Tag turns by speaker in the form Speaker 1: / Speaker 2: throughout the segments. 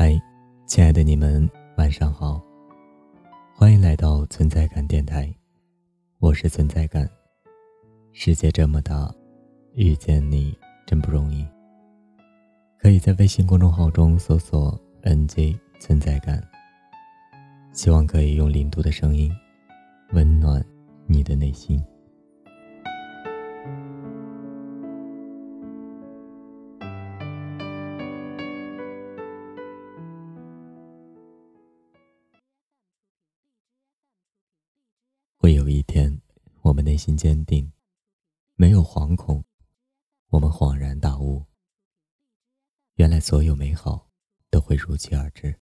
Speaker 1: 嗨，亲爱的你们，晚上好！欢迎来到存在感电台，我是存在感。世界这么大，遇见你真不容易。可以在微信公众号中搜索 “nj 存在感”，希望可以用零度的声音温暖你的内心。心坚定，没有惶恐，我们恍然大悟，原来所有美好都会如期而至。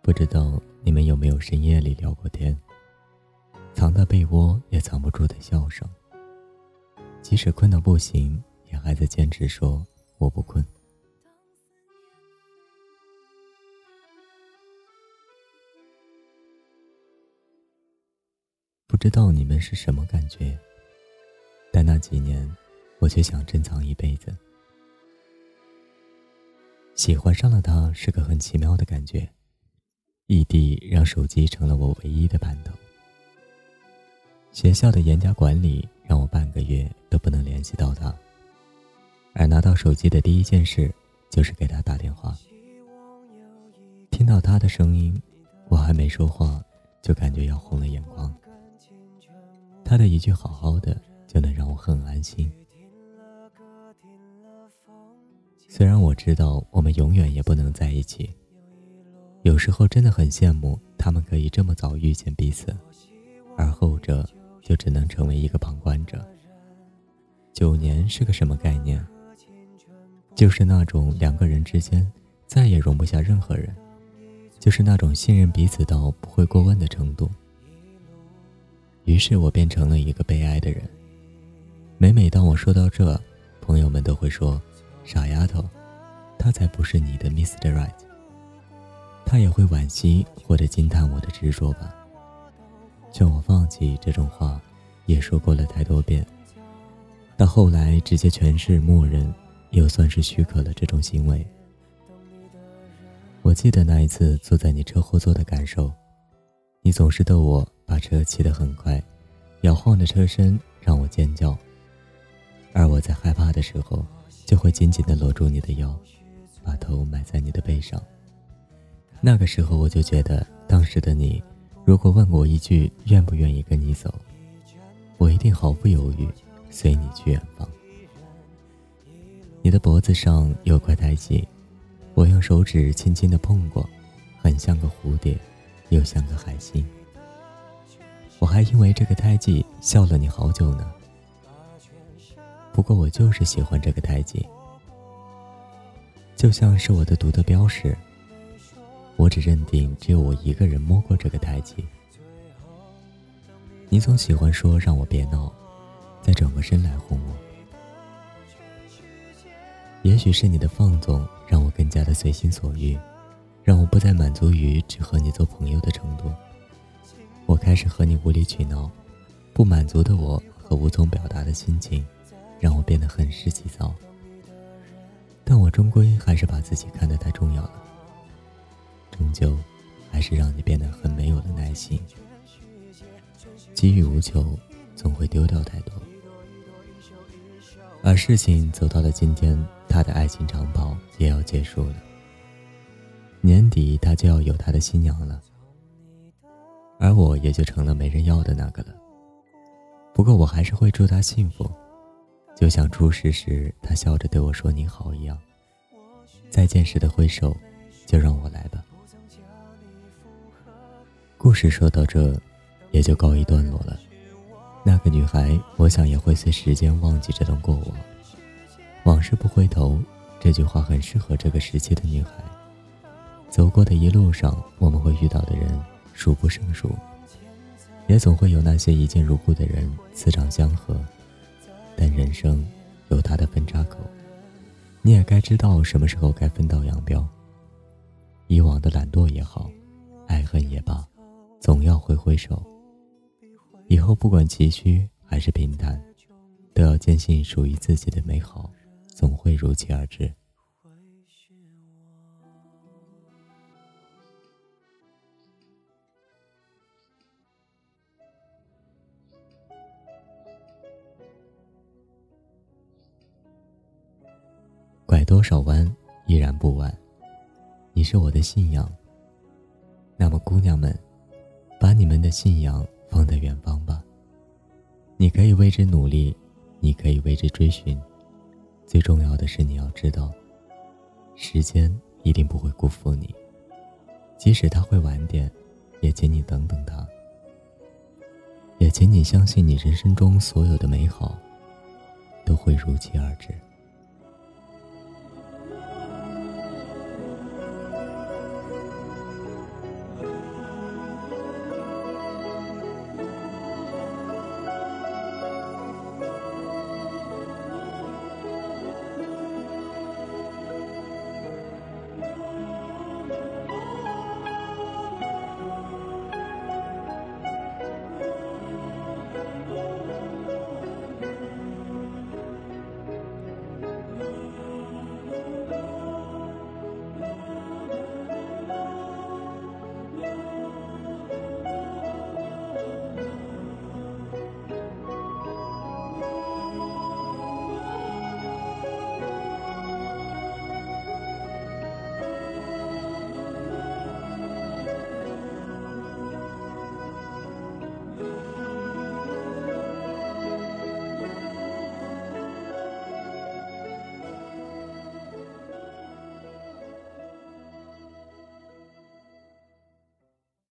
Speaker 1: 不知道你们有没有深夜里聊过天，藏在被窝也藏不住的笑声，即使困得不行，也还在坚持说我不困。知道你们是什么感觉，但那几年，我却想珍藏一辈子。喜欢上了他是个很奇妙的感觉，异地让手机成了我唯一的伴头。学校的严加管理让我半个月都不能联系到他，而拿到手机的第一件事就是给他打电话。听到他的声音，我还没说话，就感觉要红了眼眶。他的一句“好好的”就能让我很安心。虽然我知道我们永远也不能在一起，有时候真的很羡慕他们可以这么早遇见彼此，而后者就只能成为一个旁观者。九年是个什么概念？就是那种两个人之间再也容不下任何人，就是那种信任彼此到不会过问的程度。于是我变成了一个悲哀的人。每每当我说到这，朋友们都会说：“傻丫头，他才不是你的 Mr. Right。”他也会惋惜或者惊叹我的执着吧。劝我放弃这种话，也说过了太多遍。到后来，直接全是默认，又算是许可了这种行为。我记得那一次坐在你车后座的感受，你总是逗我。把车骑得很快，摇晃的车身让我尖叫。而我在害怕的时候，就会紧紧地搂住你的腰，把头埋在你的背上。那个时候我就觉得，当时的你，如果问我一句愿不愿意跟你走，我一定毫不犹豫随你去远方。你的脖子上有块胎记，我用手指轻轻地碰过，很像个蝴蝶，又像个海星。我还因为这个胎记笑了你好久呢。不过我就是喜欢这个胎记，就像是我的独特标识。我只认定只有我一个人摸过这个胎记。你总喜欢说让我别闹，再转过身来哄我。也许是你的放纵让我更加的随心所欲，让我不再满足于只和你做朋友的程度。我开始和你无理取闹，不满足的我和无从表达的心情，让我变得很是急躁。但我终归还是把自己看得太重要了，终究还是让你变得很没有了耐心。给予无求，总会丢掉太多。而事情走到了今天，他的爱情长跑也要结束了。年底他就要有他的新娘了。而我也就成了没人要的那个了。不过我还是会祝他幸福，就像初识时他笑着对我说“你好”一样。再见时的挥手，就让我来吧。故事说到这，也就告一段落了。那个女孩，我想也会随时间忘记这段过往。往事不回头，这句话很适合这个时期的女孩。走过的一路上，我们会遇到的人。数不胜数，也总会有那些一见如故的人，磁场相合。但人生有它的分叉口，你也该知道什么时候该分道扬镳。以往的懒惰也好，爱恨也罢，总要挥挥手。以后不管崎岖还是平淡，都要坚信属于自己的美好，总会如期而至。多少弯，依然不晚。你是我的信仰。那么，姑娘们，把你们的信仰放在远方吧。你可以为之努力，你可以为之追寻。最重要的是，你要知道，时间一定不会辜负你。即使他会晚点，也请你等等他。也请你相信，你人生中所有的美好，都会如期而至。